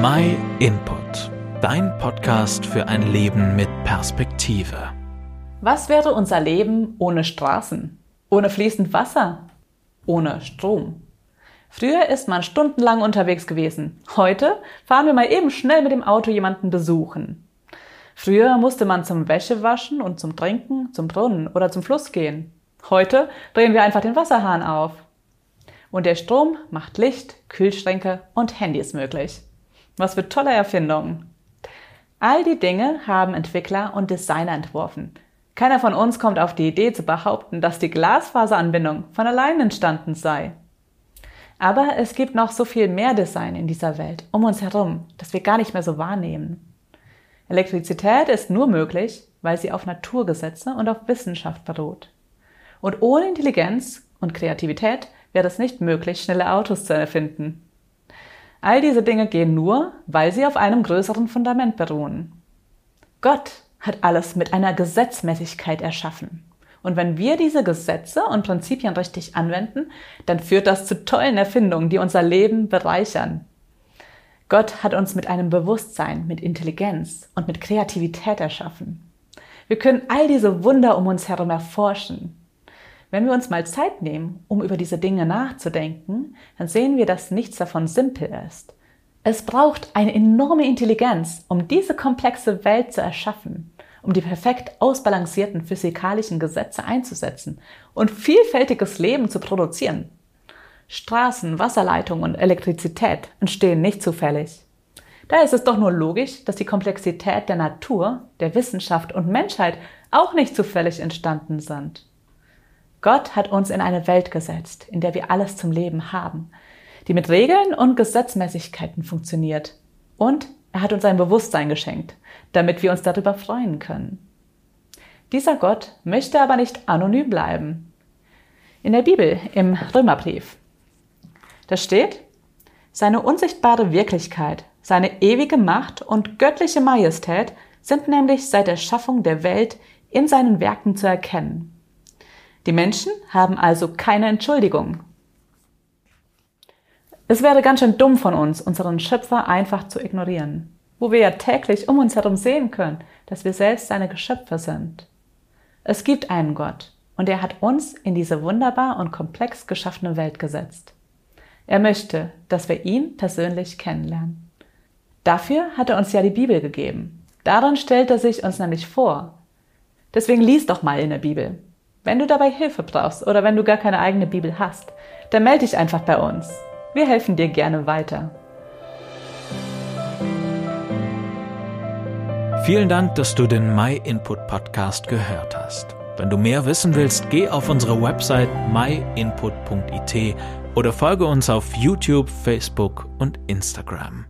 My Input, dein Podcast für ein Leben mit Perspektive. Was wäre unser Leben ohne Straßen, ohne fließend Wasser, ohne Strom? Früher ist man stundenlang unterwegs gewesen. Heute fahren wir mal eben schnell mit dem Auto jemanden besuchen. Früher musste man zum Wäschewaschen und zum Trinken zum Brunnen oder zum Fluss gehen. Heute drehen wir einfach den Wasserhahn auf. Und der Strom macht Licht, Kühlschränke und Handys möglich. Was für tolle Erfindungen. All die Dinge haben Entwickler und Designer entworfen. Keiner von uns kommt auf die Idee zu behaupten, dass die Glasfaseranbindung von allein entstanden sei. Aber es gibt noch so viel mehr Design in dieser Welt um uns herum, das wir gar nicht mehr so wahrnehmen. Elektrizität ist nur möglich, weil sie auf Naturgesetze und auf Wissenschaft beruht. Und ohne Intelligenz und Kreativität wäre es nicht möglich, schnelle Autos zu erfinden. All diese Dinge gehen nur, weil sie auf einem größeren Fundament beruhen. Gott hat alles mit einer Gesetzmäßigkeit erschaffen. Und wenn wir diese Gesetze und Prinzipien richtig anwenden, dann führt das zu tollen Erfindungen, die unser Leben bereichern. Gott hat uns mit einem Bewusstsein, mit Intelligenz und mit Kreativität erschaffen. Wir können all diese Wunder um uns herum erforschen. Wenn wir uns mal Zeit nehmen, um über diese Dinge nachzudenken, dann sehen wir, dass nichts davon simpel ist. Es braucht eine enorme Intelligenz, um diese komplexe Welt zu erschaffen, um die perfekt ausbalancierten physikalischen Gesetze einzusetzen und vielfältiges Leben zu produzieren. Straßen, Wasserleitungen und Elektrizität entstehen nicht zufällig. Da ist es doch nur logisch, dass die Komplexität der Natur, der Wissenschaft und Menschheit auch nicht zufällig entstanden sind. Gott hat uns in eine Welt gesetzt, in der wir alles zum Leben haben, die mit Regeln und Gesetzmäßigkeiten funktioniert. Und er hat uns ein Bewusstsein geschenkt, damit wir uns darüber freuen können. Dieser Gott möchte aber nicht anonym bleiben. In der Bibel, im Römerbrief, da steht, seine unsichtbare Wirklichkeit, seine ewige Macht und göttliche Majestät sind nämlich seit der Schaffung der Welt in seinen Werken zu erkennen. Die Menschen haben also keine Entschuldigung. Es wäre ganz schön dumm von uns, unseren Schöpfer einfach zu ignorieren, wo wir ja täglich um uns herum sehen können, dass wir selbst seine Geschöpfe sind. Es gibt einen Gott und er hat uns in diese wunderbar und komplex geschaffene Welt gesetzt. Er möchte, dass wir ihn persönlich kennenlernen. Dafür hat er uns ja die Bibel gegeben. Darin stellt er sich uns nämlich vor. Deswegen lies doch mal in der Bibel. Wenn du dabei Hilfe brauchst oder wenn du gar keine eigene Bibel hast, dann melde dich einfach bei uns. Wir helfen dir gerne weiter. Vielen Dank, dass du den My Input Podcast gehört hast. Wenn du mehr wissen willst, geh auf unsere Website myinput.it oder folge uns auf YouTube, Facebook und Instagram.